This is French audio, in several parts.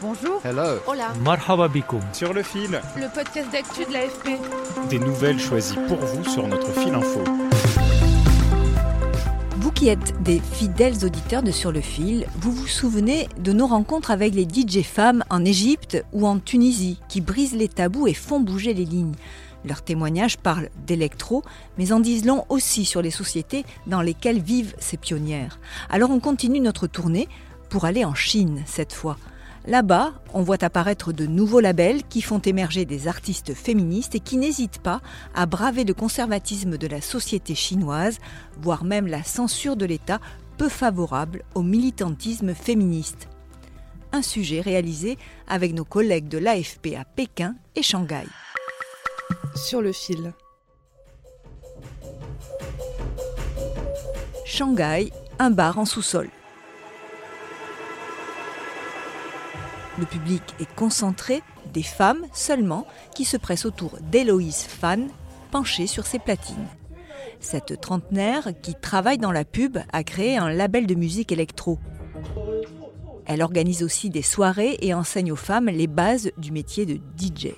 Bonjour. Hello. Hola. Marhaba bikoum. Sur le fil, Le podcast d'actu de l'AFP. des nouvelles choisies pour vous sur notre fil info. Vous qui êtes des fidèles auditeurs de Sur le fil, vous vous souvenez de nos rencontres avec les DJ femmes en Égypte ou en Tunisie qui brisent les tabous et font bouger les lignes. Leurs témoignages parlent d'électro, mais en disent long aussi sur les sociétés dans lesquelles vivent ces pionnières. Alors on continue notre tournée pour aller en Chine cette fois. Là-bas, on voit apparaître de nouveaux labels qui font émerger des artistes féministes et qui n'hésitent pas à braver le conservatisme de la société chinoise, voire même la censure de l'État peu favorable au militantisme féministe. Un sujet réalisé avec nos collègues de l'AFP à Pékin et Shanghai. Sur le fil. Shanghai, un bar en sous-sol. Le public est concentré, des femmes seulement, qui se pressent autour d'Héloïse Fan, penchée sur ses platines. Cette trentenaire, qui travaille dans la pub, a créé un label de musique électro. Elle organise aussi des soirées et enseigne aux femmes les bases du métier de DJ.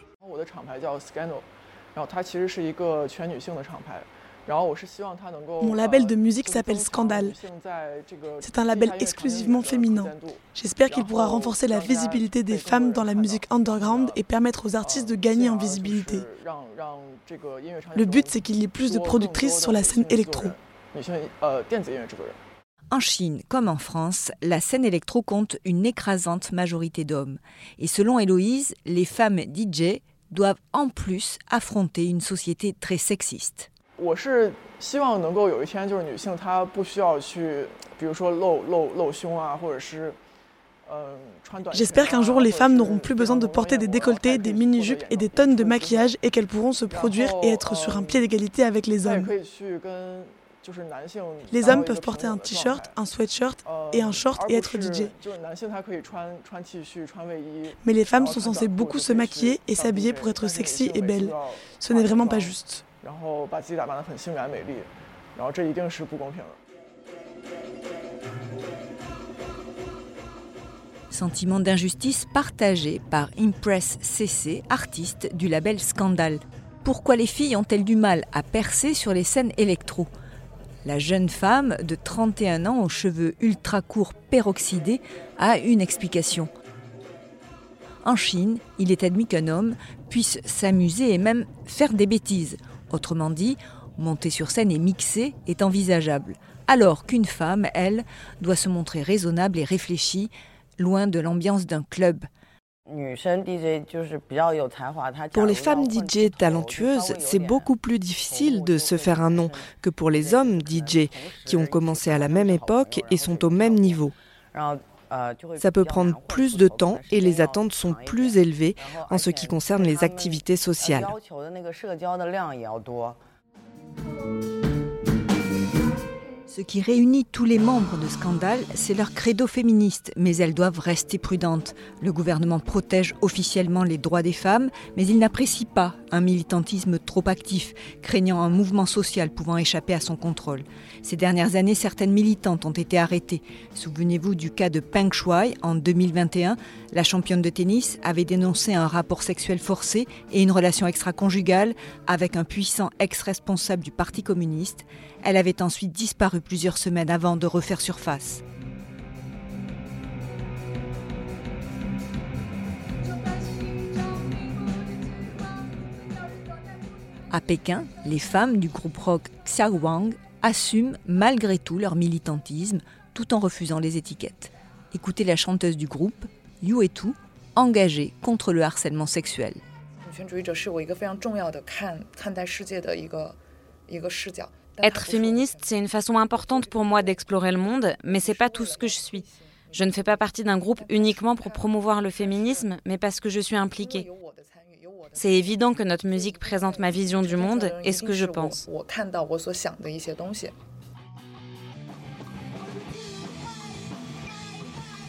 Mon label de musique s'appelle Scandale. C'est un label exclusivement féminin. J'espère qu'il pourra renforcer la visibilité des femmes dans la musique underground et permettre aux artistes de gagner en visibilité. Le but, c'est qu'il y ait plus de productrices sur la scène électro. En Chine comme en France, la scène électro compte une écrasante majorité d'hommes. Et selon Héloïse, les femmes DJ doivent en plus affronter une société très sexiste. 我是希望能够有一天，就是女性她不需要去，比如说露露露胸啊，或者是。呃穿短裙啊 J'espère qu'un jour, les 或者 femmes 是 n'auront plus 比较 besoin de 浓 porter 眉 des 的模样 décolletés, 她也 des 可以去 mini-jupes 演 et des 出 tonnes de 或者是 maquillage et qu'elles pourront se produire et être sur un pied d'égalité avec les 她也 hommes. 可以去跟就是男性 Les 达到 hommes 一个 peuvent 平 porter 等 un 的状 t-shirt, 态 un sweatshirt 呃 et un short 而 et 不 être 是 DJ. 就是男性他可以穿穿 T 恤、穿卫衣， Mais les femmes 然后 sont 穿 censées 短裤 beaucoup 就 se 可以去 maquiller et 上 s'habiller DJ pour être 但是女 sexy 性 et 每次 belle. 都要 Ce n'est 化 vraiment pas 妆 juste. 然后把自己打扮得很性感美丽，然后这一定是不公平的。 Sentiment d'injustice partagé par Impress CC, artiste du label Scandal. Pourquoi les filles ont-elles du mal à percer sur les scènes électro La jeune femme de 31 ans aux cheveux ultra courts peroxydés a une explication. En Chine, il est admis qu'un homme puisse s'amuser et même faire des bêtises. Autrement dit, monter sur scène et mixer est envisageable, alors qu'une femme, elle, doit se montrer raisonnable et réfléchie, loin de l'ambiance d'un club. Pour les femmes DJ talentueuses, c'est beaucoup plus difficile de se faire un nom que pour les hommes DJ qui ont commencé à la même époque et sont au même niveau. Ça peut prendre plus de temps et les attentes sont plus élevées en ce qui concerne les activités sociales. Ce qui réunit tous les membres de Scandale, c'est leur credo féministe, mais elles doivent rester prudentes. Le gouvernement protège officiellement les droits des femmes, mais il n'apprécie pas un militantisme trop actif, craignant un mouvement social pouvant échapper à son contrôle. Ces dernières années, certaines militantes ont été arrêtées. Souvenez-vous du cas de Peng Shuai en 2021. La championne de tennis avait dénoncé un rapport sexuel forcé et une relation extra-conjugale avec un puissant ex-responsable du Parti communiste. Elle avait ensuite disparu plusieurs semaines avant de refaire surface. À Pékin, les femmes du groupe rock Xiaowang assument malgré tout leur militantisme tout en refusant les étiquettes. Écoutez la chanteuse du groupe, Yu Etu, engagée contre le harcèlement sexuel. Être féministe, c'est une façon importante pour moi d'explorer le monde, mais c'est pas tout ce que je suis. Je ne fais pas partie d'un groupe uniquement pour promouvoir le féminisme, mais parce que je suis impliquée. C'est évident que notre musique présente ma vision du monde et ce que je pense.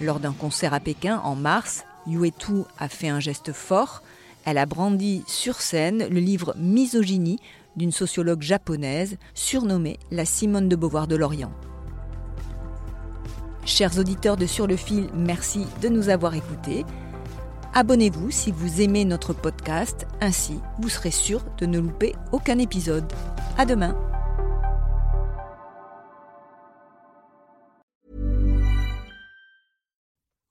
Lors d'un concert à Pékin en mars, Yue Tu a fait un geste fort. Elle a brandi sur scène le livre Misogynie d'une sociologue japonaise surnommée la Simone de Beauvoir de l'Orient. Chers auditeurs de Sur le fil, merci de nous avoir écoutés. Abonnez-vous si vous aimez notre podcast, ainsi vous serez sûr de ne louper aucun épisode. À demain.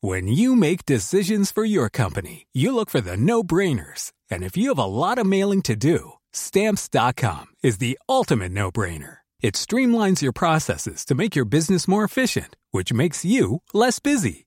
When you make decisions for your company, you look for the no-brainers. And if you have a lot of mailing to do, stamps.com is the ultimate no-brainer. It streamlines your processes to make your business more efficient, which makes you less busy.